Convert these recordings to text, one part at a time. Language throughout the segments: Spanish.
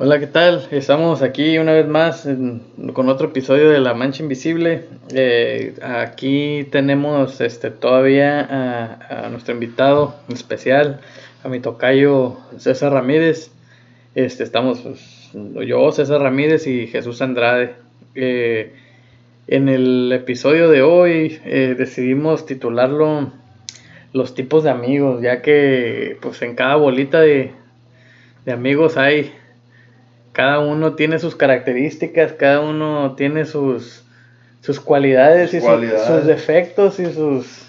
Hola, ¿qué tal? Estamos aquí una vez más con otro episodio de La Mancha Invisible. Eh, aquí tenemos este, todavía a, a nuestro invitado especial, a mi tocayo César Ramírez. Este, estamos pues, yo, César Ramírez y Jesús Andrade. Eh, en el episodio de hoy eh, decidimos titularlo Los tipos de amigos, ya que pues en cada bolita de, de amigos hay cada uno tiene sus características, cada uno tiene sus, sus cualidades y Sus su- cualidades. sus defectos y sus...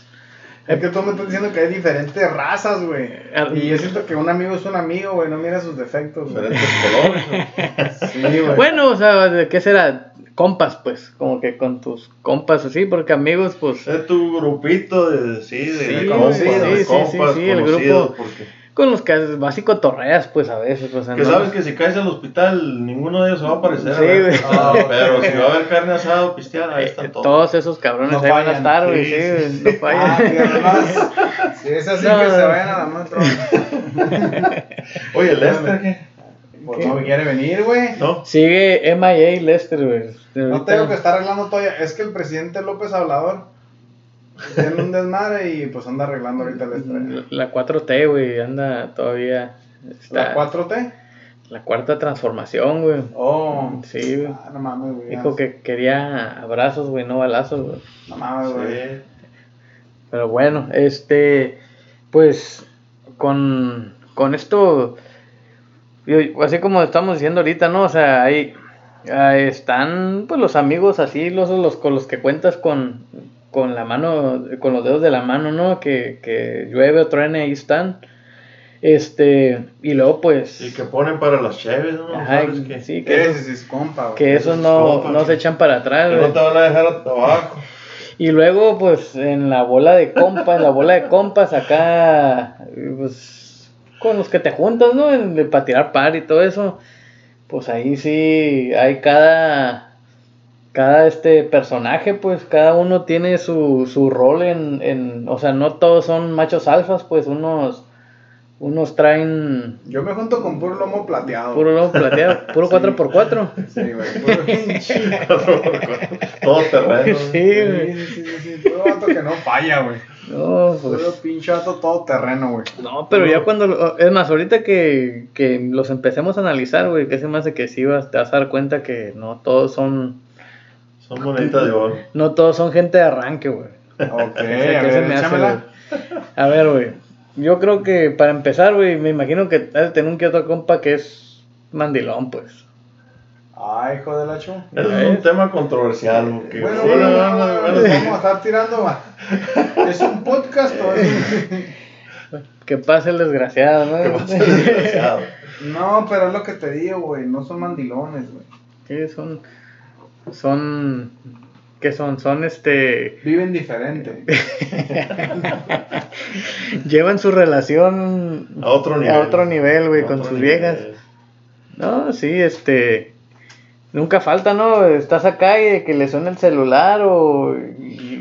Es que tú me estás diciendo que hay diferentes razas, güey. Y yo siento que un amigo es un amigo, güey, no mira sus defectos. güey. Diferentes colores. Sí, güey. Bueno, o sea, ¿de qué será? Compas, pues, como que con tus compas así, porque amigos, pues, Es tu grupito de, sí, de, Sí, de compas, sí, de sí, sí, compas sí, el grupo. porque- con los que básico torreas, pues, a veces, o sea, que no- sabes que si caes al hospital, ninguno de ellos se va a aparecer. Sí, güey. Ah, pero si va a haber carne asada o pisteada, ahí eh, están todos. todos esos cabrones No ahí van a estar, güey, sí, sí, sí, no Ah, fallan. fíjate nomás. Si es así, No, que no. se vayan a la metro. Oye, Lester, ¿qué? Pues no quiere venir, güey. ¿No? Sigue MIA Lester, güey. No tengo que estar arreglando todavía. Es que el presidente López Hablador tiene un desmadre y pues anda arreglando ahorita el estrella. La 4T, güey, anda todavía. Está, ¿La 4T? la cuarta transformación, güey. Oh. Sí, güey. Ah, no mames, güey. Dijo que quería abrazos, güey, no balazos, güey. No mames, güey. Sí. Pero bueno, este, pues, con, con esto, así como estamos diciendo ahorita, ¿no? O sea, ahí, ahí están, pues, los amigos así, los, los con los que cuentas con, con la mano, con los dedos de la mano, ¿no? Que, que llueve o truene, ahí están. Este, y luego, pues, Y que ponen para las cheves, ¿no? ajá, ¿Sabes qué? sí, que, esos, es compa, que esos no, compa, no que- se echan para atrás, Que no te van a dejar abajo. Y luego, pues, en la bola de compas, en la bola de compas acá, pues, con los que te juntas, ¿no? En, de, para tirar par y todo eso, pues ahí sí hay cada, cada este personaje, pues, cada uno tiene su, su rol en, en, o sea, no todos son machos alfas, pues, unos, unos traen Yo me junto con puro lomo plateado. puro lomo plateado, puro 4x4. Sí, güey. Puro pinche. Todo terreno. Sí, Sí, güey. sí, sí, sí, sí. Puro vato que no falla, güey. No, pues. Puro pinche vato todo terreno, güey. No, pero ya cuando, es más, ahorita que, que los empecemos a analizar, güey, que se me hace que sí vas, te vas a dar cuenta que no todos son, Son moneditas de oro. no todos son gente de arranque, güey. Ok, O a sea, ¿qué se ver, me hace, güey? A ver, güey, yo creo que para empezar, güey, me imagino que has de tener un que otro compa que es mandilón, pues. Ay, hijo de la chu. Es un tema controversial. Porque, Bueno, bueno, bueno, bueno, bueno, bueno, nos vamos a estar tirando. ¿Es un podcast o? Que pase el desgraciado, ¿no? que a desgraciado. No, pero es lo que te digo, güey. No son mandilones, güey. Sí, son, son, ¿qué son? Son, este, Viven diferente. llevan su relación A otro nivel. a otro nivel, güey, con sus nivel. viejas. No, sí, este. Nunca falta, ¿no? Estás acá y que le suena el celular o.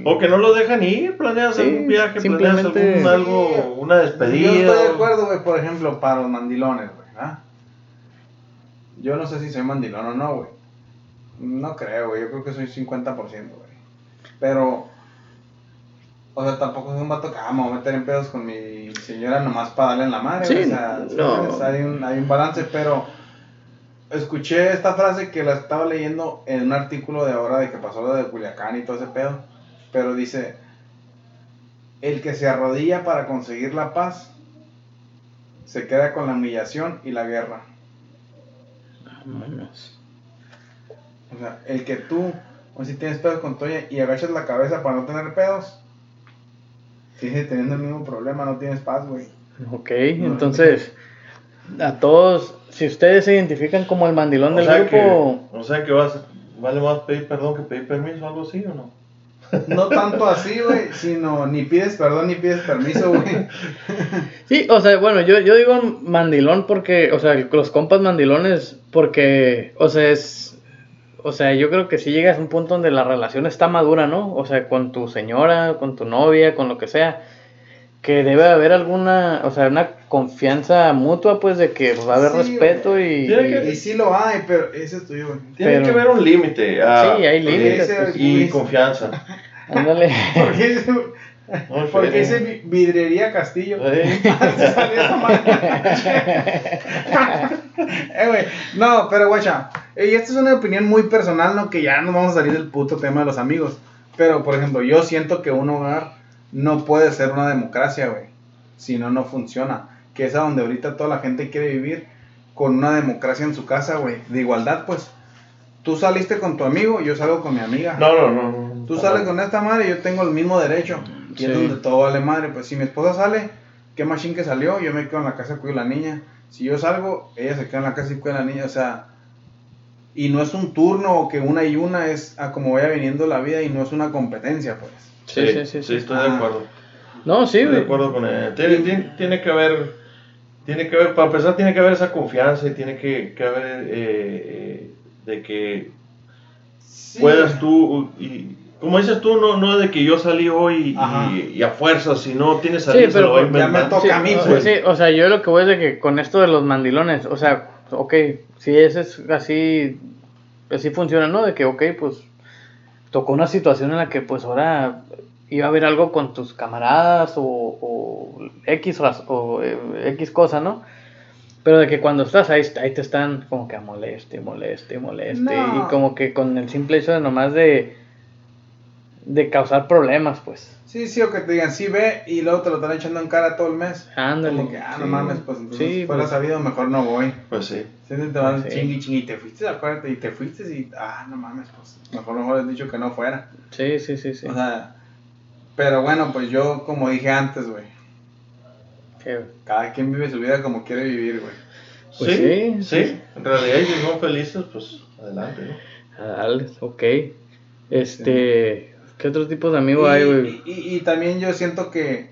O que no lo dejan ir, planeas Sí, algún viaje, planeas simplemente- algún algo, una despedida. Yo estoy de acuerdo, güey, por ejemplo, para los mandilones, güey. ¿ah? Yo no sé si soy mandilón o no, güey. No creo, güey. Yo creo que soy 50%, güey. Pero. O sea, tampoco soy un vato que ah, me voy a meter en pedos con mi señora nomás para darle en la madre. Sí, o sea, no. hay, un, hay un balance, pero. Escuché esta frase que la estaba leyendo en un artículo de ahora de que pasó lo de Culiacán y todo ese pedo. Pero dice: El que se arrodilla para conseguir la paz se queda con la humillación y la guerra. Vámonos. O sea, el que tú, o si tienes pedos con Toya y agachas la cabeza para no tener pedos, sigues teniendo el mismo problema, no tienes paz, güey. Ok, entonces. A todos, si ustedes se identifican como el mandilón O del grupo. que, o sea que vas, vale más pedir perdón que pedir permiso, algo así o no. No tanto así, güey, sino ni pides perdón ni pides permiso, güey. Sí, o sea, bueno, yo, yo digo mandilón porque, o sea, los compas mandilones, porque, o sea, es, o sea, yo creo que si llegas a un punto donde la relación está madura, ¿no? O sea, con tu señora, con tu novia, con lo que sea, que debe haber alguna, o sea, una confianza mutua, pues, de que va a haber Sí, respeto y, Tiene que- Y sí lo hay, pero ese es tuyo, güey. Tiene Pero- que haber un límite. ah, Sí, hay y- límites, pues. Y confianza. ándale. ¿Por qué dice, No, por qué Fede. dice vi- vidrería Castillo? Eh. Eh, güey, No, pero guacha, eh, y esta es una opinión muy personal, ¿no? Que ya no vamos a salir del puto tema de los amigos. Pero, por ejemplo, yo siento que un hogar no puede ser una democracia, güey. Si no, no funciona. Que es a donde ahorita toda la gente quiere vivir con una democracia en su casa, güey. De igualdad, pues. Tú saliste con tu amigo, yo salgo con mi amiga. No, no, no. no. Tú sales con esta madre, yo tengo el mismo derecho. Y es Sí. donde todo vale madre. Pues si mi esposa sale, qué machín que salió, yo me quedo en la casa y cuido a la niña. Si yo salgo, ella se queda en la casa y cuida a la niña. O sea, y no es un turno o que una y una es a como vaya viniendo la vida y no es una competencia, pues. Sí, sí, sí, sí. estoy de acuerdo. No, sí, Estoy de acuerdo con él. Tiene, tiene, tiene que haber, tiene que haber, para empezar, tiene que haber esa confianza y tiene que, que haber eh, eh, de que Sí. puedas tú, y como dices tú, no, no de que yo salí hoy y, y a fuerza, si no tienes Sí, salida, se pero lo va a ya me toca Sí, a mí, o- pues. sí, o sea, yo lo que voy es de que con esto de los mandilones, o sea, ok, si ese es así, así funciona, ¿no? De que, ok, pues tocó una situación en la que pues ahora iba a haber algo con tus camaradas o, o X, o eh, X cosa, ¿no? Pero de que cuando estás ahí, ahí te están como que a moleste, moleste, moleste. No. Y como que con el simple hecho de nomás de, de causar problemas, pues. Sí, sí, o que te digan, sí ve, y luego te lo están echando en cara todo el mes. Ándale. Como que, ah, no Sí. mames, pues entonces Sí, fuera pues. sabido, mejor no voy. Pues sí. Sí, te van Sí. chingui chingui, y te fuiste, acuérdate, y te fuiste y, ah, no mames, pues mejor mejor has dicho que no fuera. Sí, sí, sí, sí. O sea, pero bueno, pues yo, como dije antes, güey, Que- cada quien vive su vida como quiere vivir, güey. Pues sí, sí, sí, sí. En realidad, si son felices, pues adelante, ¿no? Dale, ok. Este, ¿qué otros tipos de amigos hay, güey? y, y- y también yo siento que,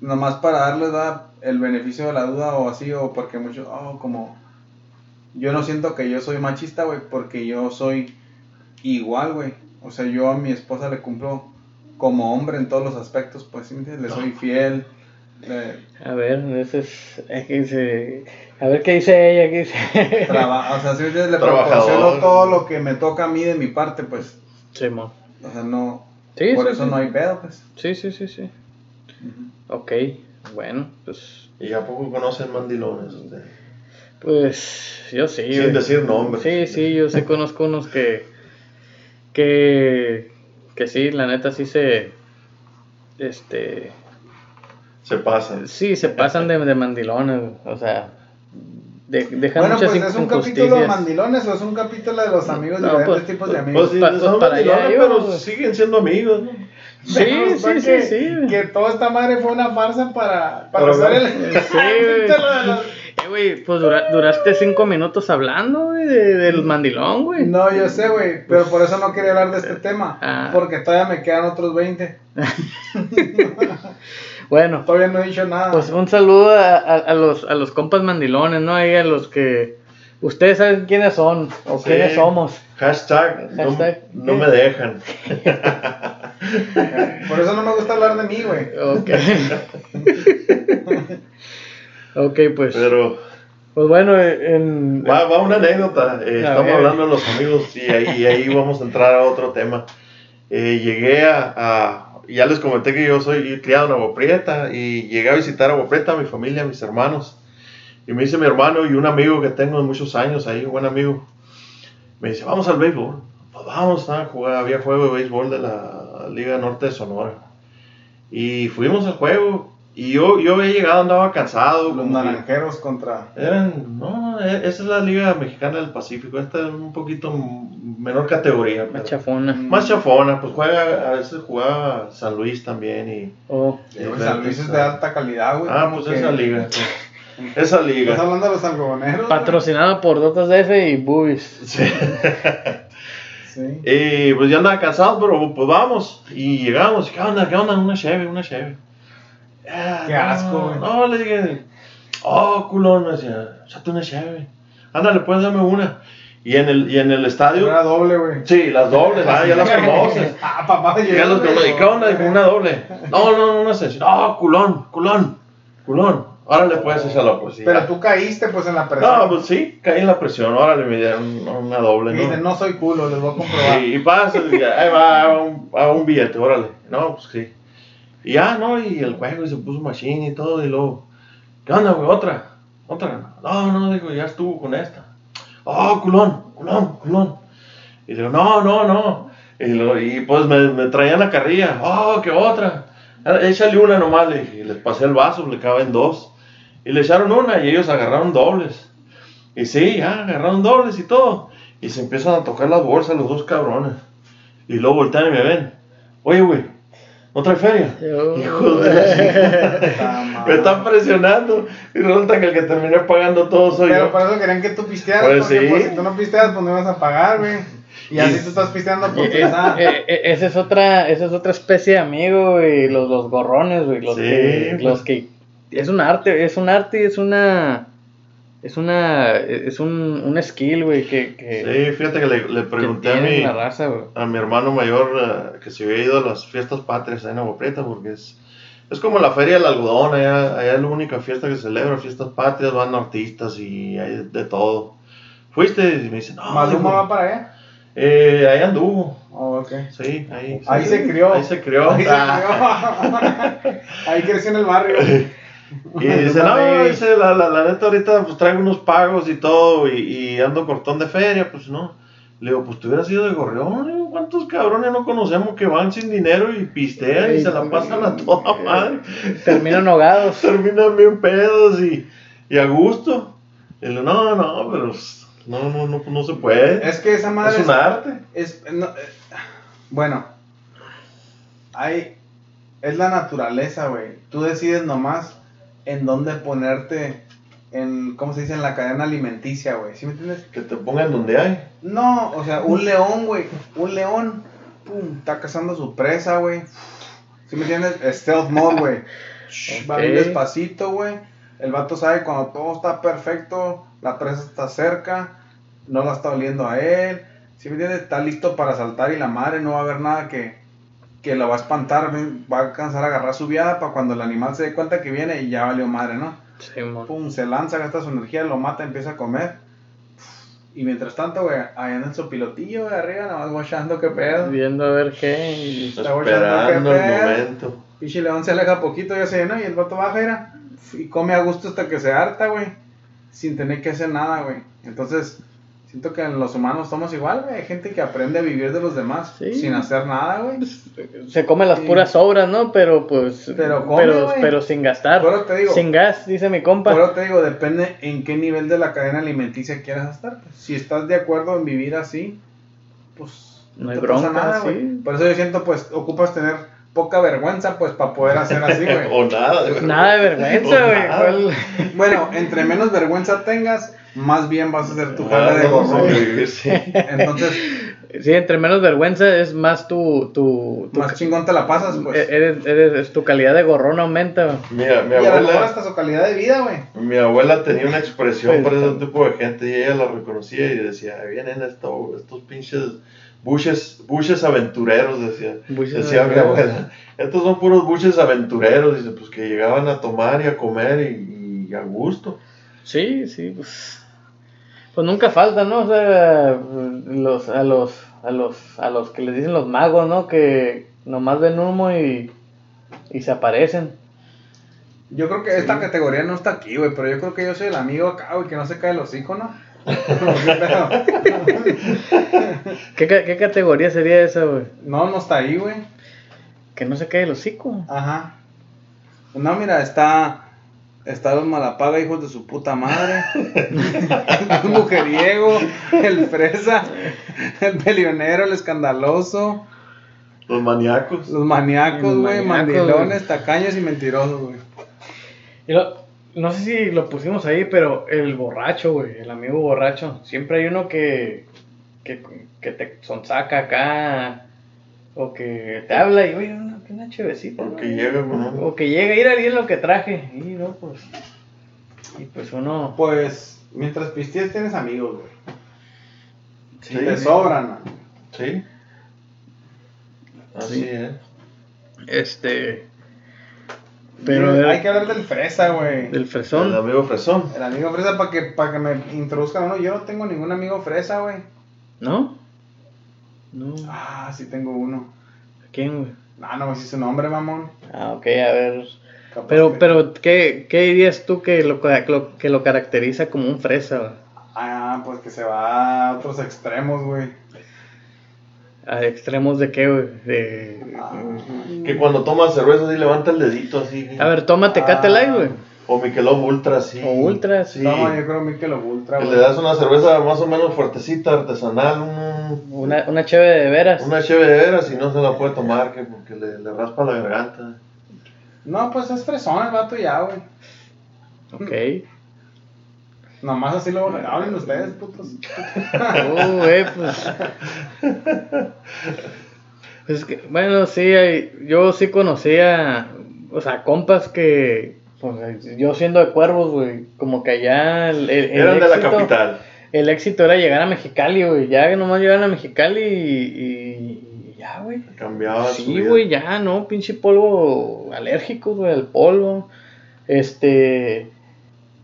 nomás para darles da el beneficio de la duda o así, o porque muchos, oh, como, yo no siento que yo soy machista, güey, porque yo soy igual, güey. O sea, yo a mi esposa le cumplo como hombre en todos los aspectos, pues, ¿sí? Le soy fiel. le- A ver, ese es, es que dice, a ver qué dice ella, qué dice. Traba- o sea, ¿sí me entiendes? le proporciono todo lo que me toca a mí de mi parte, pues. Simón. O sea, no. Sí, por sí, eso sí. no hay pedo, pues. Sí, sí, sí, sí. Ujú. Ok, bueno, pues, ¿Y a poco conocen mandilones ustedes? pues, yo sí. Sin decir nombres. Sí, sí, yo sí conozco unos que, que, que sí, la neta sí se, este, Se pasan. sí, se pasan de, de mandilones, o sea, de, dejan Bueno, muchas pues es un capítulo de mandilones o es un capítulo de los amigos, No, diferentes pues, tipos de pues, amigos. Pues pa- pues, son para allá pero siguen siendo amigos, ¿no? Sí, sí, sí, que, sí. Que toda esta madre fue una farsa para, para usar ver. el. Sí, Eh, güey, pues dura- duraste cinco minutos hablando, güey, de- del mandilón, güey. No, yo sé, güey, pero por eso no quería hablar de este tema. Ah. Porque todavía me quedan otros 20. Bueno, Todavía no he dicho nada. pues un saludo a, a- a los, a los compas mandilones, ¿no? Ahí a los que... Ustedes saben quiénes son o Sí. quiénes somos. Hashtag, Hashtag, no, me dejan. por eso no me gusta hablar de mí, güey. Ok. ok, pues. Pero Pues bueno, en... va, va una anécdota. Eh, estamos ver. hablando de los amigos y ahí, y ahí vamos a entrar a otro tema. Eh, llegué a, a- Ya les comenté que yo soy criado en Agua Prieta y llegué a visitar Agua Prieta, mi familia, mis hermanos. Y me dice mi hermano y un amigo que tengo de muchos años ahí, un buen amigo. Me dice, vamos al béisbol. Pues vamos a jugar. Había juego de béisbol de la Liga Norte de Sonora. Y fuimos al juego. Y yo, yo había llegado, andaba cansado. Los como que- naranjeros contra. eran, no, e- esa es la Liga Mexicana del Pacífico. Esta es un poquito menor categoría. pero- Más chafona. más chafona, pues juega, a veces jugaba San Luis también y... Oh, Eh, San Luis es de alta calidad, güey. Ah, pues que- esa liga. Esa ¿Estás liga. hablando de los algodoneros? patrocinado por Dotas DF y Boobies. Sí. Sí. Y pues ya andaba cansado, pero pues vamos. Y llegamos, ¿qué onda? ¿Qué onda? Una cheve, una cheve. Ah, Qué no, asco, güey. No, le dije, oh, culón, me decía, échate una cheve. Ándale, pues dame una. Y en el, y en el estadio. Era doble, güey. Sí, las dobles, ah, ya las conoces. Ah, papá. Ya los conoces. ¿Y qué onda? Dijo, una doble. No, no, no, no eso. No, culón, culón, culón. Órale, pues, échalo, pues. sí, Pero tú caíste, pues, en la presión. No, pues sí, caí en la presión. Órale, me dieron una doble, Y dice, ¿no? no soy culo, les voy a comprobar. Sí, y pasa, ahí va a un, a un billete, órale. No, pues sí. Y ya, ¿no? Y el juego y se puso machine y todo, y luego, ¿qué onda, güey? ¿Otra? ¿Otra? No, no, digo, ya estuvo con esta. Oh, culón, culón, culón. Y digo, no, no, no. Y, y pues me, traían la carrilla. Oh, ¿qué otra? Échale una nomás. Y les pasé el vaso, le caben dos. Y le echaron una y ellos agarraron dobles. Y sí, ya, agarraron dobles y todo. Y se empiezan a tocar las bolsas los dos cabrones. Y luego voltean y me ven. Oye, güey, ¿no trae feria? Hijos de. Me están presionando. Y resulta que el que terminé pagando todo soy Pero yo. por eso querían que tú pistearas, Pues porque sí. pues, si tú no pisteas, pues no ibas a pagar, güey. Y así tú estás pisteando por Eh, pensar. eh, eh, esa es otra, esa es otra especie de amigo, güey, los, los gorrones, güey, los Sí, que, pues. los que, es un arte, es un arte y es una, es una, es un, un skill, güey, que, que, Sí, fíjate que le, le que pregunté a tiene mi, la raza, a mi hermano mayor eh, que si había ido a las fiestas patrias ahí en Agua Prieta, porque es, es como la feria del algodón, allá, allá es la única fiesta que se celebra, fiestas patrias, van artistas y hay de, todo. Fuiste y me dice, no, ¿Maluma va para allá? eh, ahí anduvo, Oh, ok. sí, ahí, Ahí sí. se crió. Ahí se crió. Ahí, se Ah. crió. Ahí creció en el barrio. Y dice, no, dice, la, la, la neta ahorita pues traigo unos pagos y todo y, y ando cortón de feria, pues no. Le digo, pues tú hubieras ido de gorrión, digo, ¿cuántos cabrones no conocemos que van sin dinero y pistean y se la pasan a toda madre? Terminan ahogados. Terminan bien pedos y, y a gusto. Y le digo, no, no, pero pues, no, no, no, no se puede. Es que esa madre Es un arte. es- no, eh, bueno, hay, es la naturaleza, güey. Tú decides nomás en dónde ponerte, en, ¿cómo se dice? En la cadena alimenticia, güey. ¿Sí me entiendes? Que te pongan donde hay. No, o sea, un león, güey. Un león, pum, está cazando su presa, güey. ¿Sí me entiendes? Stealth mode, güey. Shh, Va bien despacito, güey. El vato sabe cuando todo está perfecto, la presa está cerca, no la está oliendo a él. ¿Sí me entiendes? Está listo para saltar y la madre no va a haber nada que, que lo va a espantar. Va a alcanzar a agarrar su viada para cuando el animal se dé cuenta que viene y ya valió madre, ¿no? Sí. Pum, se lanza, gasta su energía, lo mata, empieza a comer. Y mientras tanto, güey, ahí anda en su pilotillo, güey, arriba, nada más guachando qué pedo. Viendo a ver qué. y- Está guachando Esperando qué el pedo. momento. Pinche león se aleja poquito, ya se llenó, y el vato baja, mira, y come a gusto hasta que se harta, güey. Sin tener que hacer nada, güey. Entonces, siento que en los humanos somos igual, güey. Hay gente que aprende a vivir de los demás Sí. sin hacer nada, güey. Se come las Sí. puras obras, ¿no? Pero pues. Pero come, pero, sin gastar. Pero te digo- Sin gas, dice mi compa. Pero te digo, depende en qué nivel de la cadena alimenticia quieras estar. pues. Si estás de acuerdo en vivir así, pues No hay te pasa nada, sí. güey. Por eso yo siento, pues, ocupas tener poca vergüenza, pues, para poder hacer así, güey. o nada. de Nada de vergüenza, güey. nada. ¿Cuál- bueno, entre menos vergüenza tengas, más bien vas a hacer tu Nada jale de sobrevivir, sí. Entonces, Sí, entre menos vergüenza es más tu. tu, tu más chingón te la pasas, pues. e- eres, eres, es tu calidad de gorrón aumenta. güey. Mi, mi y abuela, hasta su calidad de vida, güey. mi abuela tenía una expresión Pues, para ese está- tipo de gente y ella la reconocía y decía, "Ahí vienen esto- estos pinches buches, buches aventureros, decía. Buches decía mi aventureros. abuela. Estos son puros buches aventureros, dice, pues que llegaban a tomar y a comer y, y a gusto. Sí, sí, pues. Pues nunca falta, ¿no? O sea, los, a los, a los, a los que les dicen los magos, ¿no? Que nomás ven humo y, y se aparecen. Yo creo que esta categoría no está aquí, güey, pero yo creo que yo soy el amigo acá, güey, que no se cae el hocico, ¿no? ¿Qué qué categoría sería esa, güey? no, no está ahí, güey. Que no se cae el hocico. Ajá. No, mira, está. Está los malapaga, hijos de su puta madre. el mujeriego, el fresa, el pelionero, el escandaloso, Los maníacos. los maníacos, güey, mandilones, tacaños y mentirosos, güey. Y lo- no sé si lo pusimos ahí, pero el borracho, güey, el amigo borracho. Siempre hay uno que, que, que te sonsaca acá. O que te habla y, oye, una, una chevecita. Porque ¿no? llega con O que llega, ir a alguien lo que traje. Y no, pues. Y pues uno. Pues, mientras pistees tienes amigos, güey. Y te sobran, man. Sí. Así Sí. es. Este. Pero hay que hablar del fresa, güey. del El fresón. amigo Fresón. El amigo fresa para que, para que me introduzcan uno. Yo no tengo ningún amigo fresa, güey. ¿No? No. Ah, sí tengo uno. ¿Quién, güey? Ah, no me hice su nombre, mamón. Ah, ok, a ver. Capaz Pero, que- pero, ¿qué, qué dirías tú que lo, lo- que lo caracteriza como un fresa? güey? Ah, pues que se va a otros extremos, güey. ¿A extremos de qué, güey? De... Ah, Que cuando toma cerveza así levanta el dedito así. A ver, tómate Ah. Light, güey. O Michelob Ultra, sí. O Ultra, sí. No, yo creo que lo ultra, Que güey. le das una cerveza más o menos fuertecita, artesanal, un- Una, una chévere de veras. una cheve de veras y no se la puede tomar que porque le, le raspa la garganta. No, pues es fresón el vato ya, güey. Ok. Nomás así lo hablen ustedes, putos. Uh, güey, pues. Pues que, bueno, sí, hay- yo sí conocía, o sea, compas que, pues, yo siendo de cuervos, güey, como que allá el, el- el Eran de la éxito- capital. El éxito era llegar a Mexicali, güey, ya que nomás llegaban a Mexicali y, y- ya, güey. Cambiaba Sí, güey, ya, no, pinche polvo alérgico, güey, al polvo. Este,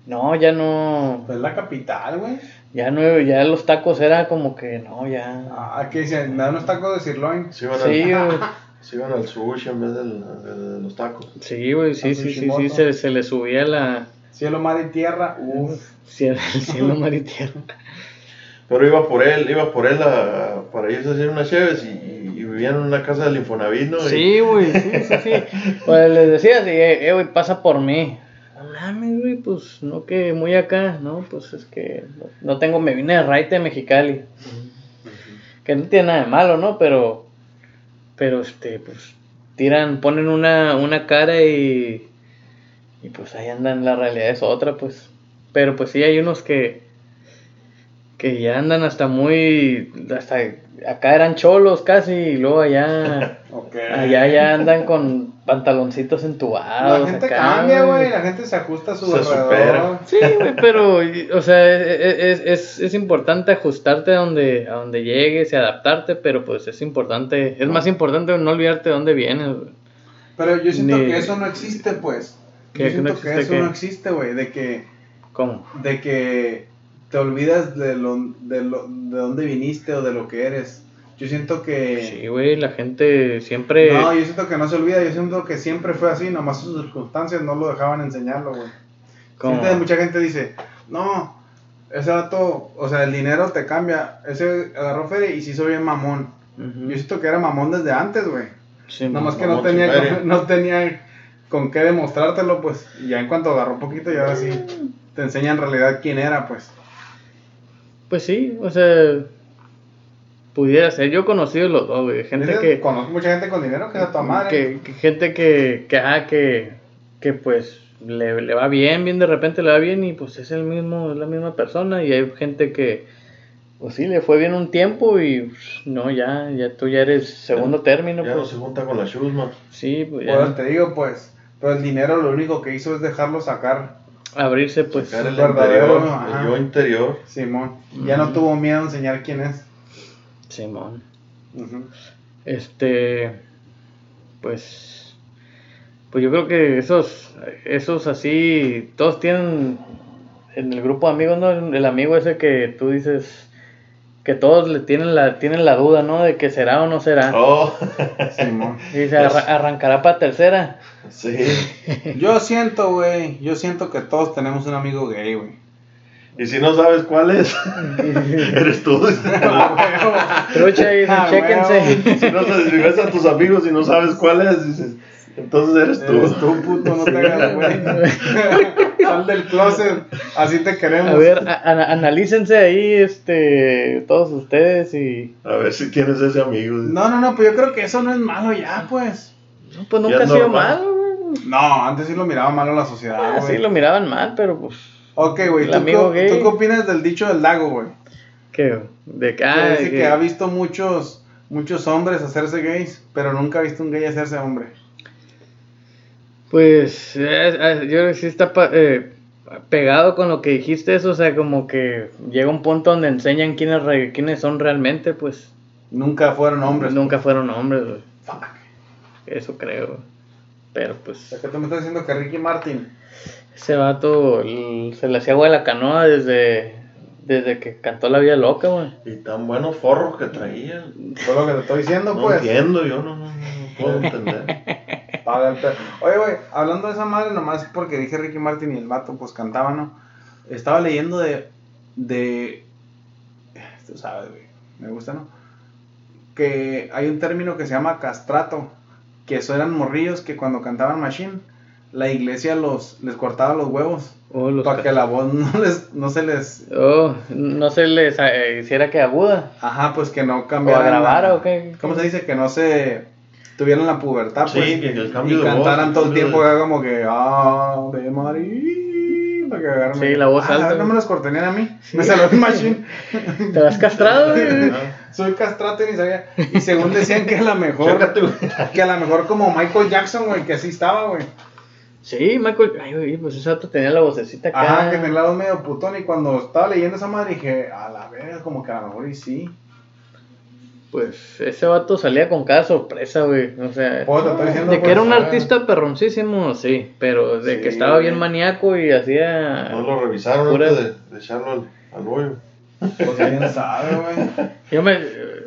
no, ya no, Pues la capital, güey. ya no, ya los tacos era como que, no, ya. Ah, ¿qué dicen? Dan unos tacos de sirloin. Sí, al, güey. se iban al sushi en vez del- de, de los tacos. Sí, güey, sí, A sí, sí, sí, se, se le subía la... Cielo, mar y tierra. Uf. sí, el cielo, mar y tierra. Pero iba por él, iba por él a- para irse a hacer unas cheves y, y- y vivían en una casa del Infonavit, ¿no? Sí, güey, sí, sí, sí. Pues les decía así, eh, eh, güey, pasa por mí. No mames, güey, pues no que muy acá, no, pues es que no, no tengo, me vine de Raite de Mexicali. Que no tiene nada de malo, ¿no? Pero, pero este, pues tiran, ponen una, una cara y, y pues ahí andan, la realidad es otra, pues. Pero pues sí, hay unos que, que ya andan hasta muy, hasta acá eran cholos casi y luego allá, Ok. allá ya andan con pantaloncitos entubados. La gente acá, cambia, güey. La gente se ajusta a su Se supera. Sí, güey, pero, o sea, e- es, es, es importante ajustarte a donde, a donde llegues y adaptarte, pero pues es importante, es más importante no olvidarte de dónde vienes, güey. Pero yo siento Ni- que eso no existe, pues. ¿Qué? Yo ¿Que siento no que eso qué? no existe, güey. De que, ¿Cómo? de que te olvidas de, lo, de, lo, de dónde viniste o de lo que eres. Yo siento que... Sí, güey, la gente siempre... No, yo siento que no se olvida. Yo siento que siempre fue así. Nomás sus circunstancias no lo dejaban enseñarlo, güey. ¿Cómo? Siente, mucha gente dice, no, ese dato, o sea, el dinero te cambia. Ese agarró feria y se hizo bien mamón. Yo siento que era mamón desde antes, güey. Sí, Nada más que no tenía, con, no tenía con qué demostrártelo, pues. Y ya en cuanto agarró un poquito, y ahora sí te enseña en realidad quién era, pues. Pues sí, o sea, pudiera ser. Yo he conocido los dos, güey. Gente Dices, que, Conozco mucha gente con dinero que es a tu madre. que, que gente que, que, ah, que, que pues le, le va bien, bien de repente le va bien y pues es el mismo, es la misma persona y hay gente que pues sí le fue bien un tiempo y pues, no, ya, ya tú ya eres segundo término, Ya no pues se junta con la Schulman. sí, pues Bueno, ya te digo, pues. Pero el dinero lo único que hizo es dejarlo sacar, abrirse pues Sacar el verdadero, interior, el yo interior. Simón. Ya no tuvo miedo a enseñar quién es. Simón. Este, pues, pues yo creo que esos, esos así, todos tienen en el grupo de amigos, ¿no? El amigo ese que tú dices que todos le tienen la, tienen la duda, ¿no? De que será o no será. Oh, Simón. Y "Arra- arrancará para tercera. sí. Yo siento, güey, yo siento que todos tenemos un amigo gay, güey. Y si no sabes cuál es, eres tú. Trucha, dice, Ah, chéquense. si no sabes, si ves a tus amigos y no sabes cuál es, dices, entonces eres tú. Eres tú, puto, no te hagas, güey. Sal del closet, así te queremos. A ver, a- ana- analícense ahí, este, todos ustedes y... A ver si tienes ese amigo. No, no, no, pues yo creo que eso no es malo ya, pues. No, pues nunca ha sido normal. malo, güey. No, antes sí lo miraba malo la sociedad, Ah, sí, lo miraban mal, pero pues... Ok, güey, ¿tú. ¿tú qué opinas del dicho del lago, güey? ¿Qué? De que, Que ah, dice que- ha visto muchos, muchos hombres hacerse gays, pero nunca ha visto un gay hacerse hombre. Pues, eh, eh, yo creo que sí está... eh, pegado con lo que dijiste eso, o sea, como que llega un punto donde enseñan quiénes, re- quiénes son realmente, pues Nunca fueron hombres. nunca fueron hombres, güey. Fuck. Eso creo. Pero O pues sea, que tú me estás diciendo que Ricky Martin. Ese vato se le hacía agua de la canoa desde, desde que cantó La Vida Loca, güey. Y tan buenos forros que traían. Fue lo que te estoy diciendo, No pues. entiendo, yo no, no, no puedo entender. Paga el pe- Oye, güey, hablando de esa madre, nomás porque dije Ricky Martin y el vato, pues cantaba, ¿no? Estaba leyendo de. de. Tú sabes, güey. Me gusta, ¿no? Que hay un término que se llama castrato. Que eso eran morrillos que cuando cantaban Machine, la iglesia los, les cortaba los huevos. Oh, los para que la voz no, les, no se les. Oh, no se les eh, hiciera que aguda. Ajá, pues que no ¿O cambiara. o qué? ¿Cómo se dice? Que no se tuvieran la pubertad, Sí, pues. que el cambio y de voz, cantaran todo el tiempo de- como que ah de María para que agarren Sí, la voz ah, alta. no me los cortenían a mí me salió el machine ¿Te has castrado, güey? Soy castrato y ni sabía y según decían que a lo mejor que a lo mejor como Michael Jackson güey que así estaba güey Sí, Michael. Ay, güey, pues ese vato tenía la vocecita acá. ajá que tenía la voz medio putón y cuando estaba leyendo esa madre dije a la verga como que a lo mejor y sí Pues ese vato salía con cada sorpresa, güey. O sea, Pues, de que pues, era un ah. artista perroncísimo, sí. Pero de Sí, que estaba bien maníaco y hacía. No lo revisaron Pura- antes de, de echarlo al, al hoyo. pues quién sabe güey Yo me.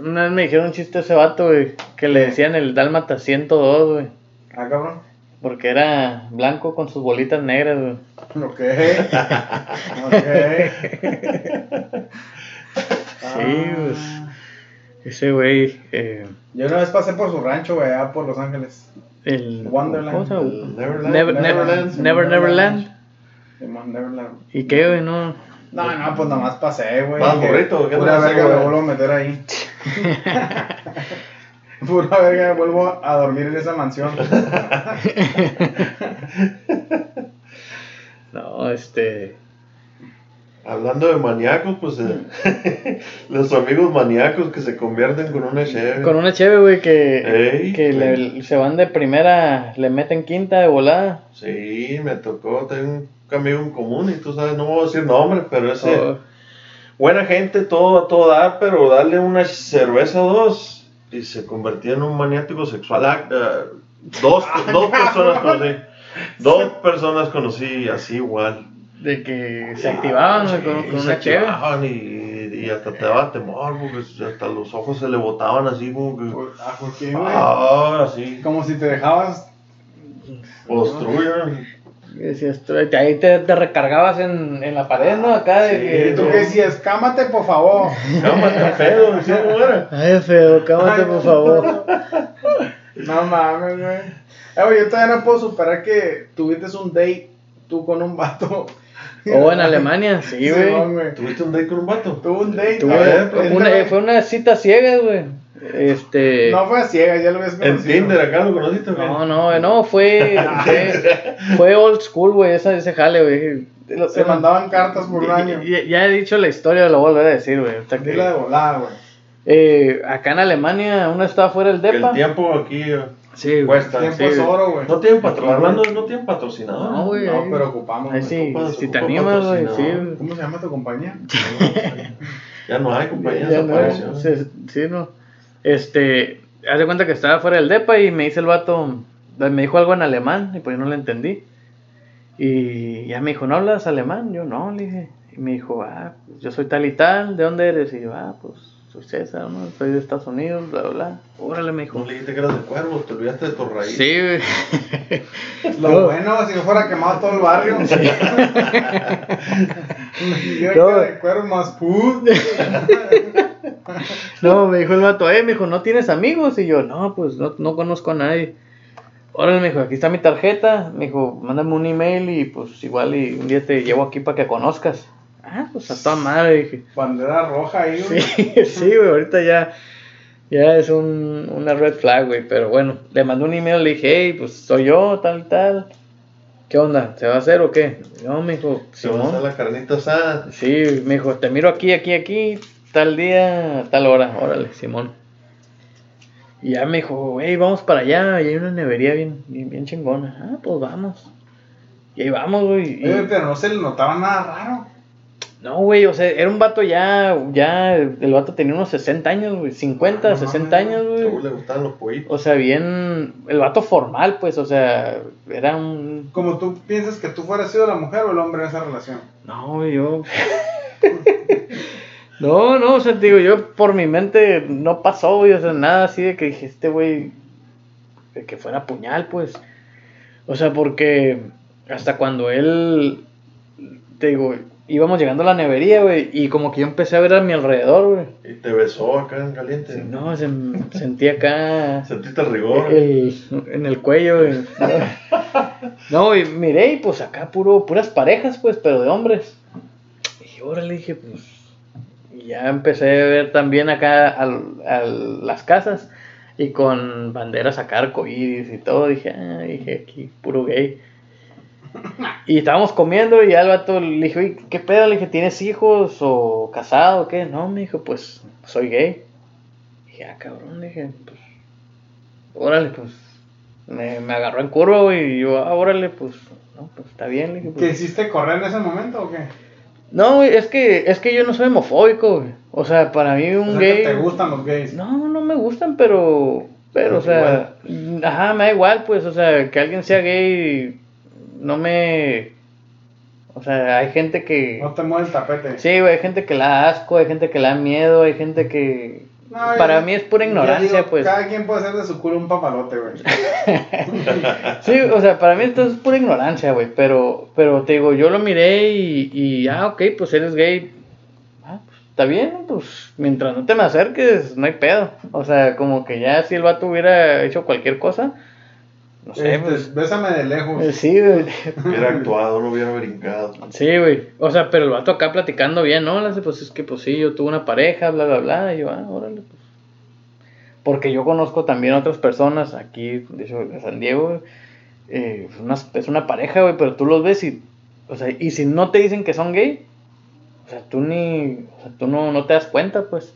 Una vez me dijeron un chiste a ese vato, güey. Que le decían el Dálmata 102, güey. ah cabrón Porque era blanco con sus bolitas negras, güey. Ok. ok. Sí, pues. Ese güey. Eh, Yo una vez pasé por su rancho, güey, allá por Los Ángeles. el. Wonderland. ¿cómo se llama? El Neverland. Never, Never, Neverland. Never, Neverland. Neverland. ¿Y qué, güey? No. No, no, pues nomás pasé, güey. Más burrito, ¿qué Pura verga me vuelvo a meter ahí. Pura verga me vuelvo a dormir en esa mansión. No, este. Hablando de maníacos, pues eh, los amigos maníacos que se convierten con una cheve. Con una cheve, güey, que, Ey, que le- se van de primera, le meten quinta de volada. Sí, me tocó, tengo un amigo en común y tú sabes, no voy a decir nombres, pero ese... Oh, Buena gente, todo a todo dar, pero darle una cerveza o dos y se convertía en un maniático sexual. Ah, eh, dos, dos personas conocí. Dos personas conocí así igual. de que se activaban con, Sí, con se una activaban y, y hasta te daba temor, porque hasta los ojos se le botaban así como que. Ah, ¿por qué, güey? Ah, así. Como si te dejabas. Y decías, ahí te, te recargabas en, en la pared, ¿no? Acá de Sí, que. ¿Y tú qué decías? Cámate, por favor. Cámate feo, era. Ay, feo, cámate, Ay, por favor. No mames, güey. Eh, güey, yo todavía no puedo superar que tuviste un date tú con un vato. O en Alemania, sí, güey. ¿Tuviste un date con un vato? Tuvo un date. Tuve- una, fue una cita ciega, güey. Este. No fue a ciegas, ya lo habías En conocido. Tinder acá lo conociste, güey. No, no, no, fue, fue, fue old school, güey, esa, ese jale, güey. Se mandaban cartas por un ya, año. ya- ya he dicho la historia, lo voy a volver a decir, güey. ahorita que- Dila de volada, güey. Eh, acá en Alemania, uno estaba fuera del Que el depa. tiempo aquí eh, Sí, cuesta. Tiempo sí, es oro, güey. No tienen patrocinador. No, no tienen patrocinador. No, güey. No, pero ocupamos. güey. sí, ocupa- si te animas, güey, sí. ¿Cómo se llama tu compañía? Ya no hay compañía, Ya no, desapareció. sí, sí, no. Este, haz de cuenta que estaba fuera del depa y me dice el vato, me dijo algo en alemán y pues yo no le entendí. Y ya me dijo, ¿no hablas alemán? Yo no, le dije. Y me dijo, ah, pues, yo soy tal y tal, ¿de dónde eres? Y yo, ah, pues soy César, ¿no? Soy de Estados Unidos, bla, bla, bla. Órale, me dijo. No le dijiste que eras de cuervo, te olvidaste de tu raíz. Sí, güey. Lo No. bueno, si no fuera quemado todo el barrio. Yo No. de cuero más put. No, me dijo el vato, eh, me dijo, ¿no tienes amigos? Y yo, no, pues no, no conozco a nadie. Órale, me dijo, aquí está mi tarjeta. Me dijo, mándame un email y pues igual y un día te llevo aquí para que conozcas. Ah, pues a toda madre, dije. Bandera roja ahí, güey. Sí, sí, güey, ahorita ya, ya es un, una red flag, güey. Pero bueno, le mandé un email, le dije, hey, pues soy yo, tal, tal. ¿Qué onda? ¿Se va a hacer o qué? No, me dijo, Se va a hacer la carnita asada. Sí, me dijo, te miro aquí, aquí, aquí, tal día, tal hora, órale, Simón. Y ya me dijo, hey, vamos para allá, y hay una nevería bien, bien, bien chingona. Ah, pues vamos. Y ahí vamos, güey. y- pero no se le notaba nada raro. No, güey, o sea, era un vato ya, ya, el vato tenía unos 60 años, güey, 50, No 60 mames, años, güey. le gustaban los pollitos. O sea, bien, el vato formal, pues, o sea, era un... Como tú piensas que tú fueras sido la mujer o el hombre en esa relación. No, yo... no, no, o sea, digo, yo por mi mente no pasó, güey, o sea, nada así de que dije, este güey, de que fuera puñal, pues. O sea, porque hasta cuando él, te digo, íbamos llegando a la nevería, güey, y como que yo empecé a ver a mi alrededor, güey. Y te besó acá en caliente. Sí, no, se, sentí acá Sentiste el rigor. el- en el cuello, güey. No, y miré, y pues acá puro, puras parejas, pues, pero de hombres. Y órale, dije, pues. Y ya empecé a ver también acá al, al- las casas y con banderas acá arcoíris y todo. Dije, ah, dije, aquí, puro gay. Y estábamos comiendo y ya el vato le dije, "Oye, ¿qué pedo? Le dije, ¿tienes hijos o casado o qué? No, me dijo, pues soy gay. Dije, ah, cabrón, dije, pues, órale, pues, me, me agarró en curva, güey, y yo, ah, órale, pues, no, pues, está bien, le dije, pues. ¿Que hiciste correr en ese momento o qué? No, güey, es que, es que yo no soy homofóbico, güey, o sea, para mí un O sea, que gay... te gustan los gays. No, no me gustan, pero, pero, o sea, ajá, me da igual, pues, o sea, que alguien sea gay, no me, o sea, hay gente que... No te mueve el tapete. Sí, güey, hay gente que la da asco, hay gente que le da miedo, hay gente que... No, Para yo- mí es pura ignorancia, digo, pues. Cada quien puede hacer de su culo un papalote, güey. Sí, o sea, para mí esto es pura ignorancia, güey, pero, pero te digo, yo lo miré y, y, ah, ok, pues eres gay. Ah, pues está bien, pues mientras no te me acerques, no hay pedo. O sea, como que ya si el vato hubiera hecho cualquier cosa, no sé, Este, pues... bésame de lejos. eh, Sí, güey. Hubiera actuado, no hubiera brincado. Sí, güey. O sea, pero el vato acá platicando bien, ¿no? Le hace, Pues es que, pues sí, yo tuve una pareja, bla, bla, bla. Y yo, ah, órale, pues. Porque yo conozco también otras personas aquí, de hecho, de San Diego, güey, eh, es una, es una pareja, güey, pero tú los ves y, o sea, y si no te dicen que son gay, o sea, tú ni, o sea, tú no, no te das cuenta, pues.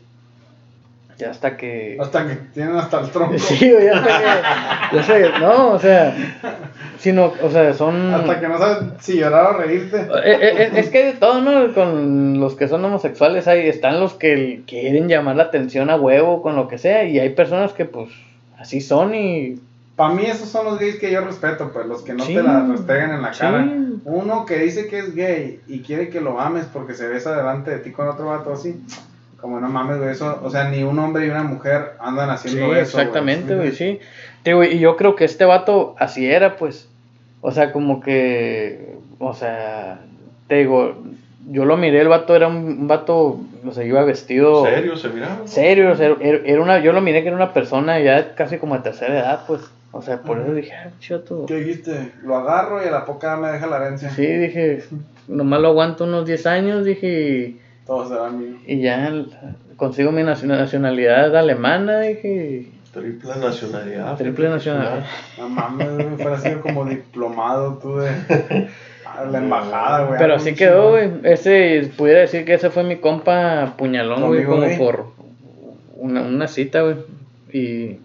Ya hasta que... Hasta que tienen hasta el tronco. Sí, ya hasta que... ya sé, no, o sea, sino, o sea, son... Hasta que no sabes si llorar o reírte. Eh, eh, eh, es que de todo, ¿no? Con los que son homosexuales hay, están los que quieren llamar la atención a huevo con lo que sea y hay personas que pues así son y... Para mí esos son los gays que yo respeto, pues los que no Sí. te la restregan en la Sí. cara. Uno que dice que es gay y quiere que lo ames porque se besa delante de ti con otro vato así. Como no mames, güey, eso, o sea, ni un hombre y una mujer andan Sí, haciendo eso. exactamente, güey, sí. Te digo, y yo creo que este vato así era, pues. O sea, como que... O sea, te digo, yo lo miré, el vato era un, un vato, o sea, iba vestido... ¿Serio? ¿Se miraba? Serio, o sea, era, era una, yo lo miré que era una persona ya casi como de tercera edad, pues. O sea, por eso dije, ah, chato. ¿Qué dijiste? Lo agarro y a la poca me deja la herencia. Sí, dije, nomás lo aguanto unos 10 años, dije, y, Todo será mío. y ya consigo mi nacion- nacionalidad alemana, dije, Triple nacionalidad. triple nacionalidad. No mames, güey, fuera sido como diplomado tú de a la embajada, güey. Pero así quedó, güey. Ese, pudiera decir que ese fue mi compa puñalón, güey, como por una, una cita, güey. Y,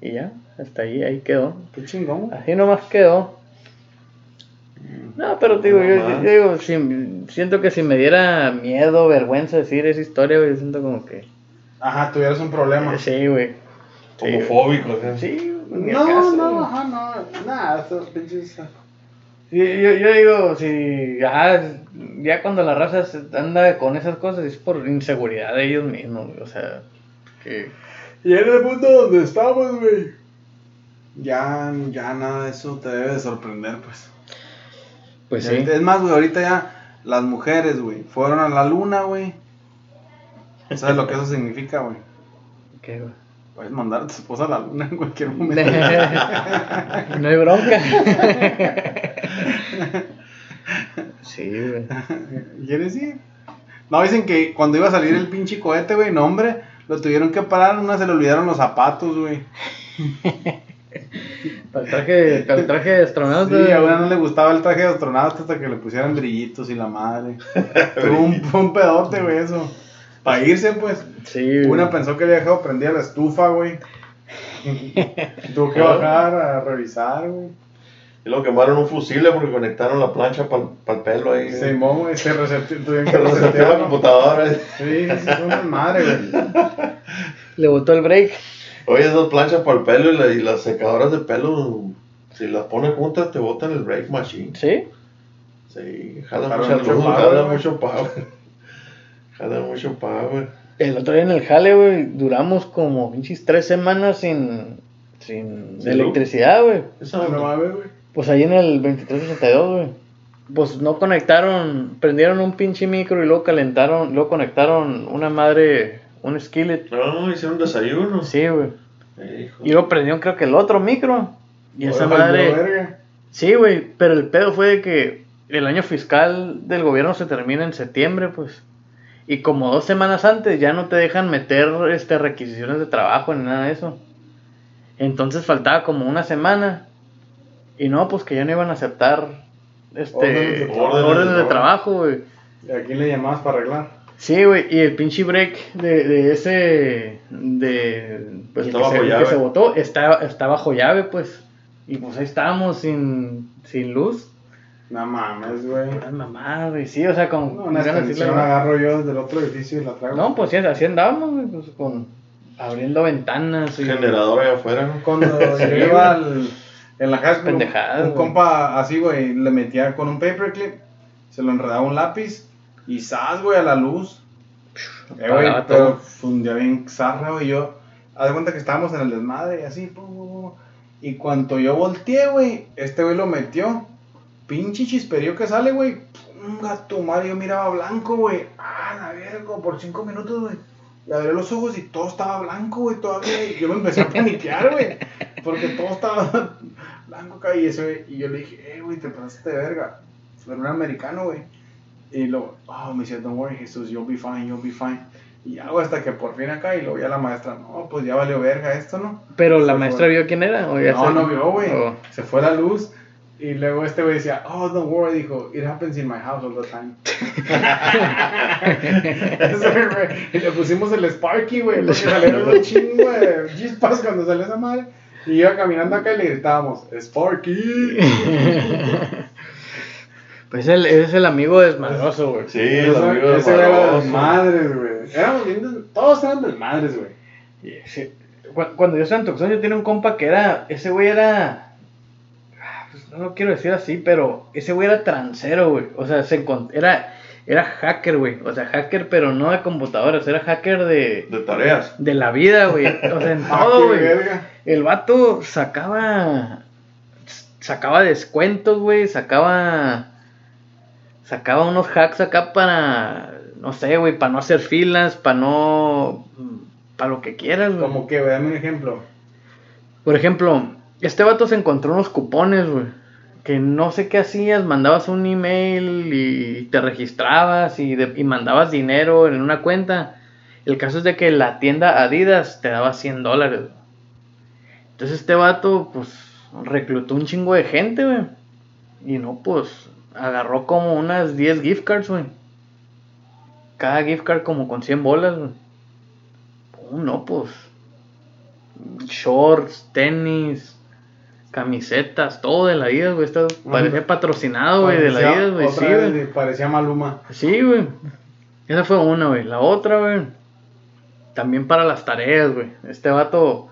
y ya, hasta ahí, ahí quedó. Qué chingón. güey. Así nomás quedó. No, pero digo, yo, yo digo, si- siento que si me diera miedo, vergüenza decir esa historia, güey, siento como que... Ajá, tuvieras un problema. Sí, güey. Sí, Homofóbico. ¿sí? Sí, No, caso, no, güey. ajá, no. Nada, esos pinches. Sí, yo, yo digo, si, ajá, ya cuando la raza se anda con esas cosas es por inseguridad de ellos mismos, güey, o sea, que... Y en el mundo donde estamos, güey. Ya, ya nada de eso te debe de sorprender, pues. Pues sí. Es más, güey, ahorita ya las mujeres, güey, fueron a la luna, güey. ¿Sabes lo que eso significa, güey? ¿Qué, güey? Puedes mandar a tu esposa a la luna en cualquier momento. no hay bronca. sí, güey. ¿Quieres ir? No, dicen que cuando iba a salir el pinche cohete, güey, no, hombre, lo tuvieron que parar, una se le olvidaron los zapatos, güey. El traje, el traje de astronauta. Sí, a una no le gustaba el traje de astronauta hasta que le pusieran brillitos y la madre. Tuvo un, fue un pedote, güey, eso. Para irse, pues. Sí, güey. Una pensó que había dejado prendida la estufa, güey. Tuvo que bajar a revisar, güey. Y luego quemaron un fusible porque conectaron la plancha para el pelo ahí. Sí, güey, se reseteó, tuvieron que la computadora. Sí, sí, sí, es una madre, güey. Le botó el break. Oye, esas planchas para el pelo y, la- y las secadoras de pelo, si las pones juntas, te botan el brake machine. ¿Sí? Sí, jala Jala mucho luz, power, jala mucho power. Jala mucho power. El otro día en el jale, güey, duramos como pinches tres semanas sin, sin ¿Sin electricidad, güey. Esa No mames, güey. Pues ahí en el 2382, güey. Pues no conectaron, prendieron un pinche micro y luego calentaron, luego conectaron una madre, un skillet. No, hicieron desayuno. Sí, güey. Y luego prendieron creo que el otro micro. Y esa madre... Sí, güey, pero el pedo fue de que el año fiscal del gobierno se termina en septiembre, pues. Y como dos semanas antes ya no te dejan meter este, requisiciones de trabajo ni nada de eso. Entonces faltaba como una semana. Y no, pues que ya no iban a aceptar este, Órdenes de órdenes, trabajo. de trabajo, güey. ¿Y a quién le llamabas para arreglar? Sí, güey, y el pinche break de, de ese, de, pues, el Está que, bajo se, el que llave. se botó, está, está bajo llave, pues. Y pues ahí estábamos sin, sin luz. No mames, güey. Ay, mamá, güey, sí, o sea, con... No, una extensión agarro yo desde el otro edificio y la traigo. No, pues sí, así andábamos, güey, pues con... Abriendo ventanas y... Generador allá afuera, ¿no? Cuando iba al, en la high school, Pendejadas, un güey. compa así, güey, le metía con un paperclip, se lo enredaba un lápiz y ¡zas, güey, a la luz! Eh, güey, pero todo. fue un día bien zarra, güey, yo, haz de cuenta que estábamos en el desmadre y así, y cuando yo volteé, güey, este güey lo metió, pinche chisperío que sale, güey, un gato madre, yo miraba blanco, güey, ah, la verga, por cinco minutos, güey, le abrí los ojos y todo estaba blanco, güey, todavía, y yo me empecé a paniquear, güey, porque todo estaba blanco güey, y yo le dije, eh, güey, te pasaste de verga, era un americano, güey, y luego, oh, me decía, don't worry, Jesús, you'll be fine, you'll be fine. Y hago hasta que por fin acá, y luego ya la maestra, no, pues ya valió verga esto, ¿no? Pero la Se maestra fue. vio quién era, o ya No, se- no vio, güey. o- Se fue la luz. Y luego este güey decía, oh, don't worry, dijo, it happens in my house all the time. Y le pusimos el Sparky, güey, porque salieron un chingo de chispas cuando salió esa madre. Y iba caminando acá y le gritábamos, Sparky. Pues él es el amigo desmadroso, güey. Sí, el Eso- amigo ese era de Maroso. desmadres, güey. Éramos bien todos eran desmadres, güey. Ese- Cuando yo estaba en Tucson, yo tenía un compa que era. Ese güey era. ah, pues no lo quiero decir así, pero ese güey era transero, güey. O sea, se era, era hacker, güey. O sea, hacker, pero no de computadoras, era hacker de, De tareas. de la vida, güey. O sea, en Ah, todo, güey. El vato sacaba. Sacaba descuentos, güey. Sacaba. Sacaba unos hacks acá para. No sé, güey. Para no hacer filas. Para no. Para lo que quieras, güey. Como que, güey, dame un ejemplo. Por ejemplo, este vato se encontró unos cupones, güey. Que no sé qué hacías, mandabas un email y te registrabas y, de- y mandabas dinero en una cuenta. El caso es de que la tienda Adidas te daba 100 dólares. Entonces este vato, pues, reclutó un chingo de gente, güey. Y no, pues, agarró como unas 10 gift cards, güey. Cada gift card como con 100 bolas, güey. No, pues, shorts, tenis, camisetas, todo de la Adidas, güey. Esto parecía patrocinado, güey, de la Adidas, güey. Sí, güey. Parecía Maluma. Sí, güey. Esa fue una, güey. La otra, güey. También para las tareas, güey. Este vato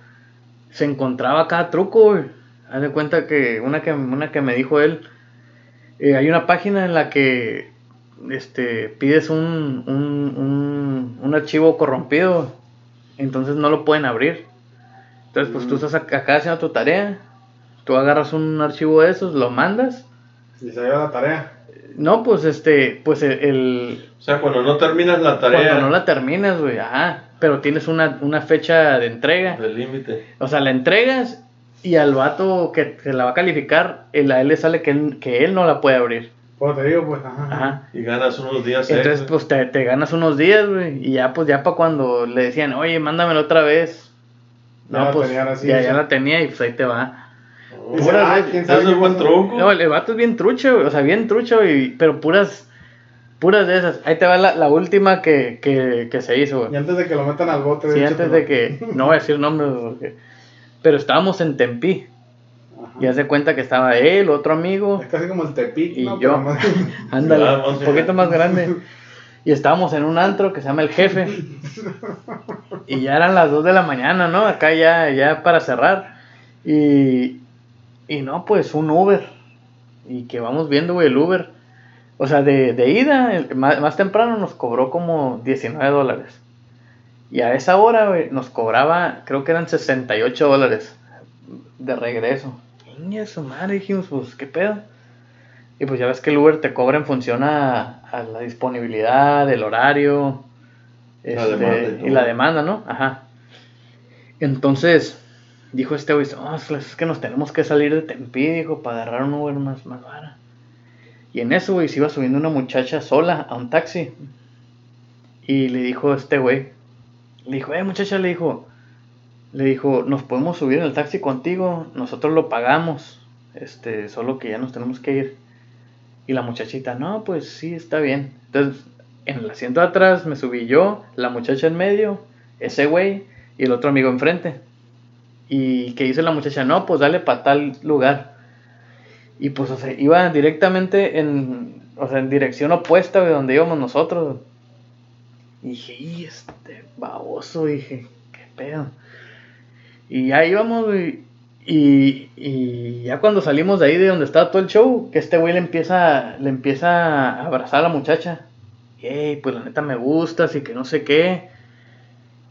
se encontraba cada truco, güey. Haz de cuenta que una que, una que me dijo él, eh, hay una página en la que este, pides un, un, un, un archivo corrompido, entonces no lo pueden abrir. Entonces, pues tú Mm. estás acá haciendo tu tarea, tú agarras un archivo de esos, lo mandas. Y se dio la tarea. No, pues este, pues el- el, O sea, cuando no terminas la tarea cuando no la terminas, güey, ajá. Pero tienes una, una fecha de entrega. del límite. O sea, la entregas y al vato que se la va a calificar, el- a él le sale que él, que él no la puede abrir. Pues te digo, pues, ajá. Ajá. Y ganas unos días Entonces, pues te, te ganas unos días, güey. Y ya, pues ya para cuando le decían, oye, mándamela otra vez. No, pues así, ya, ya la tenía y pues ahí te va. Oh, Puras ah, ¿quién sabe es buen truco. No, el vato es bien trucho, güey. O sea, bien trucho, güey. Pero puras, puras de esas. Ahí te va la, la última que, que, que se hizo, güey. Y antes de que lo metan al bote. Sí, hecho, antes pero- de que. No voy a decir nombres porque. Pero estábamos en Tempi. Ajá. Y hace cuenta que estaba él, otro amigo. Es casi como el Tepic, Y ¿no? yo. Ándale, un poquito más grande. Y estábamos en un antro que se llama El Jefe. Y ya eran las 2 de la mañana, ¿no? Acá ya, ya para cerrar. Y, y no, pues un Uber. Y que vamos viendo, güey, el Uber. O sea, de, de ida, el- más, más temprano nos cobró como 19 dólares. Y a esa hora, güey, nos cobraba, creo que eran 68 dólares de regreso. Niña, su madre, dijimos, pues, ¿qué pedo? Y pues ya ves que el Uber te cobra en función a, a la disponibilidad, el horario La este, demanda y la demanda, ¿no? Ajá. Entonces, dijo este güey, "Oh, es que nos tenemos que salir de Tempe, dijo, para agarrar un Uber más, más vara. Y en eso, güey, se iba subiendo una muchacha sola a un taxi. Y le dijo este güey, le dijo, eh, muchacha, le dijo, le dijo, nos podemos subir en el taxi contigo, nosotros lo pagamos, este, solo que ya nos tenemos que ir. Y la muchachita, no, pues sí, está bien. Entonces, en el asiento de atrás me subí yo, la muchacha en medio, ese güey y el otro amigo enfrente. Y que dice la muchacha, no, pues dale para tal lugar. Y pues, o sea, iba directamente en, o sea, en dirección opuesta de donde íbamos nosotros. Y dije, y este baboso, dije, qué pedo. Y ya íbamos, y, y ya cuando salimos de ahí de donde estaba todo el show, que este güey le empieza, le empieza a abrazar a la muchacha. Y, "Ey, pues la neta me gusta, así que no sé qué.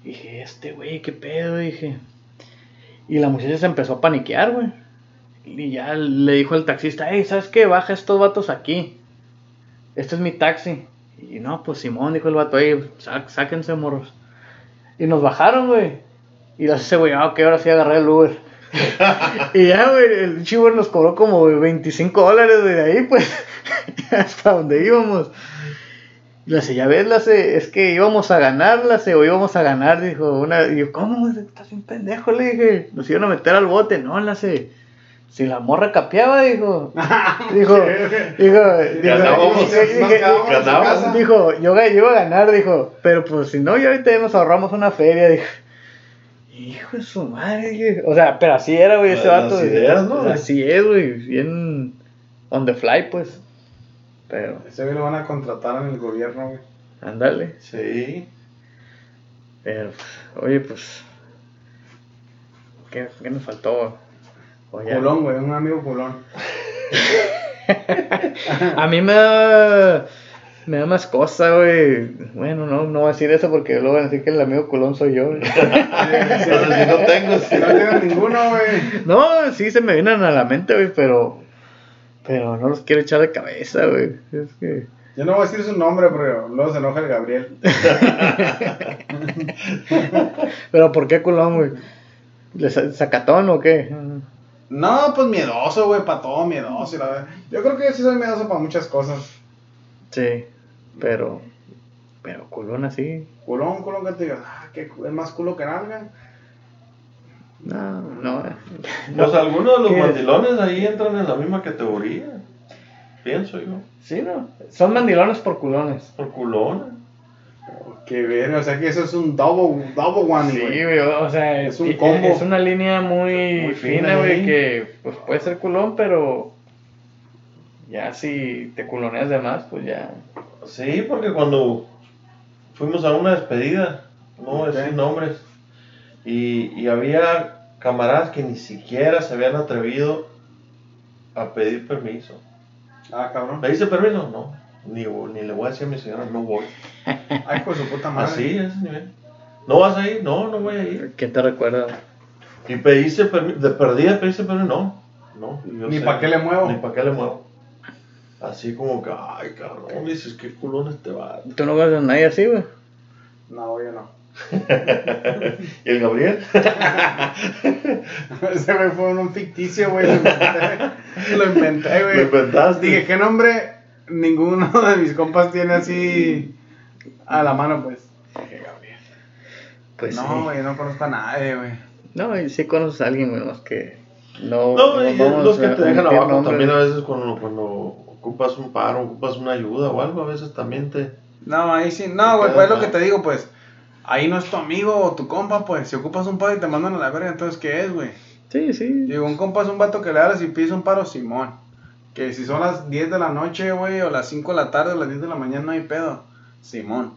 Y dije, este güey, qué pedo, dije. Y la muchacha se empezó a paniquear, güey. Y ya le dijo al taxista, hey, ¿sabes qué? Baja estos vatos aquí. Este es mi taxi. Y no, pues Simón, dijo el vato, sá- sáquense, morros. Y nos bajaron, güey. Y ese güey, ah, ok, ahora sí agarré el Uber. y ya, güey, el chivo nos cobró como 25 dólares de ahí, pues, hasta donde íbamos. Y la sé, ya ves, la sé, es que íbamos a ganar, la sé, o íbamos a ganar, dijo una. Y yo, ¿cómo? Estás un pendejo, le dije. Nos iban a meter al bote, no, la sé. Si la morra capeaba, dijo. Dijo, dijo, dijo. Dijo, yo, iba a ganar, dijo, pero pues si no, ya ahorita nos ahorramos una feria, dijo. Hijo de su madre, dije. O sea, pero así era, güey, ese vato. güey. ideas, ¿no? Así es, güey, bien on the fly, pues. Pero, Ese güey lo van a contratar en el gobierno, güey. ándale. Sí. Pero, oye, pues. ¿Qué, qué nos faltó? Oye, Culón, güey, un amigo culón. A mí me da, me da más cosa, güey. Bueno, no, no voy a decir eso porque luego van a decir que el amigo culón soy yo. güey. Si no tengo, Si no tienes ninguno, güey. No, sí se me vienen a la mente, güey, pero. Pero no los quiero echar de cabeza, güey. Es que. Yo no voy a decir su nombre, pero luego se enoja el Gabriel. Pero ¿por qué culón, güey? ¿Le sa- ¿Sacatón o qué? No, pues miedoso, güey, para todo miedoso. y la verdad. Yo creo que sí soy miedoso para muchas cosas. Sí, pero. Pero culón así. Culón, culón, que te digas, ah, que es más culo que nalga. No, no. Pues algunos de los mandilones ahí entran en la misma categoría. Pienso yo. Sí, no. Son mandilones por culones. Por culona. Que ver, o sea que eso es un double, double one, Sí, güey. o sea, Es un y- combo. es una línea muy, Muy fina güey, que pues puede ser culón, pero ya si te culoneas de más, pues ya. Sí, porque cuando fuimos a una despedida, no voy a Ok. decir nombres, y, y había camaradas que ni siquiera se habían atrevido a pedir permiso. Ah, cabrón. ¿Le dice permiso? No. Ni, ni le voy a decir a mi señora, no voy. Ay, pues su puta madre. Así, a ese nivel. ¿No vas a ir? No, no voy a ir. ¿Quién te recuerda? Y pediste permiso, de perdida pediste permiso, no. no yo Ni sé- pa' qué le muevo. Ni para qué le muevo. Así como que, ay, cabrón, dices, qué culón este va. ¿Tú no conoces a nadie así, güey? No, yo no. ¿Y el Gabriel? Ese güey fue un ficticio, güey. Lo inventé, lo inventé, güey. Lo inventaste. Dije, ¿qué nombre? Ninguno de mis compas tiene así a la mano, pues. Dije, Gabriel. Pues no, sí. güey, no conozco a nadie, güey. No, y sí conoces a alguien, güey, más que no. No, y vamos los que te dejan abajo nombres. también a veces cuando, cuando ocupas un paro, ocupas una ayuda o algo, a veces también te... No, ahí sí. No, güey, pues es lo que te digo, pues. Ahí no es tu amigo o tu compa, pues. Si ocupas un padre y te mandan a la verga, entonces, ¿qué es, güey? Sí, sí. Digo, un compa es un vato que le das y pisa un paro, Simón. Que si son las 10 de la noche, güey, o las 5 de la tarde, o las 10 de la mañana, no hay pedo. Simón.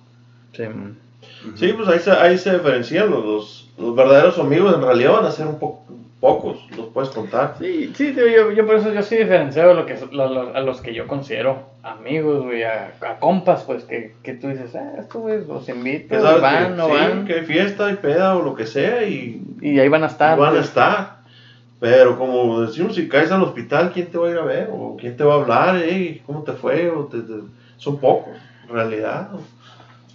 Sí, man. Sí, pues ahí se, ahí se diferencian los, los, los verdaderos amigos, en realidad van a ser un poco pocos, los puedes contar. Sí, sí, tío, yo, yo por eso yo sí diferencio a, lo que, lo- lo- a los que yo considero amigos, güey, a, a compas, pues, que, que tú dices, ah, estos güeyes los invito, van, que, no sí, van, que hay fiesta, hay peda o lo que sea y, y ahí van a estar. y van a pues. estar. Pero como decimos, si caes al hospital, ¿quién te va a ir a ver? ¿O quién te va a hablar? Ey, ¿Cómo te fue? O te- te- Son pocos, en realidad.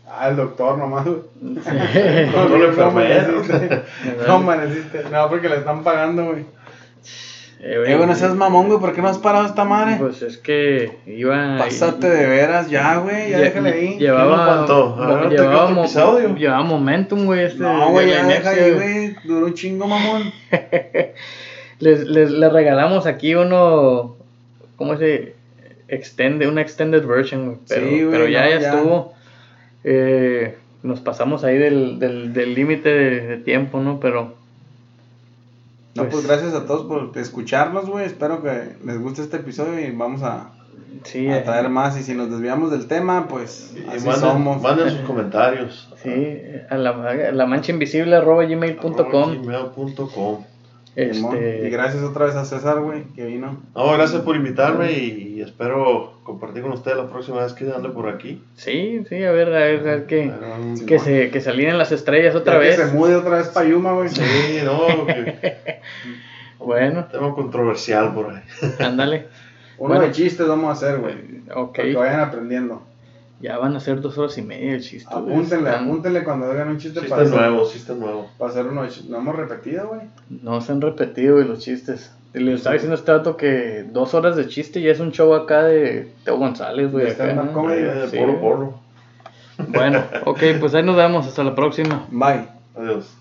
Ah, el doctor nomás, güey. No, no, la enfermera. amaneciste. No amaneciste. No, porque le están pagando, güey. Eh, güey, Eh, bueno, seas mamón, güey. ¿Por qué no has parado esta madre? Pues es que iba... Pásate de veras, ya, güey. Ya déjale ahí. Llevaba, te llevaba, queda otro mo- episodio. llevaba momentum, güey, este. No, güey, ya inercia, ahí, güey. Duró un chingo, mamón. Les, les, les regalamos aquí uno, ¿cómo se extende Una extended version, güey, pero, Sí, güey, pero ya, no, ya ya. estuvo. Eh, nos pasamos ahí del del del límite de, de tiempo, ¿no? Pero... No, Pues- pues gracias a todos por escucharnos, güey. Espero que les guste este episodio y vamos a, Sí, a eh, traer más. Y si nos desviamos del tema, pues Y así manden, somos. manden sus comentarios. sí, a la, a la mancha invisible arroba gmail.com. gmail.com. Este, Y gracias otra vez a César, güey, que vino. No, gracias por invitarme y, y espero compartir con ustedes la próxima vez que ande por aquí. sí, sí, a ver, a ver, a ver que, um, que, se, que se alineen las estrellas otra Ya vez. Que se mude otra vez para Yuma, güey. Sí, no, que- Bueno, tema controversial por ahí. ándale. Uno Bueno. de chistes vamos a hacer, güey. Ok, Para que vayan aprendiendo. Ya van a ser dos horas y media el chiste. güey. Apúntenle, Están- apúntenle cuando hagan un chiste Sí para está nuevo, está nuevo. para hacer uno de chistes. No hemos repetido, güey. No se han repetido güey, los chistes. Y Le estaba diciendo a este dato que dos horas de chiste ya es un show acá de Teo González, güey. Stand-up ¿no? comedy. De sí. polo polo. Bueno, ok, pues ahí nos vemos. Hasta la próxima. Bye. Adiós.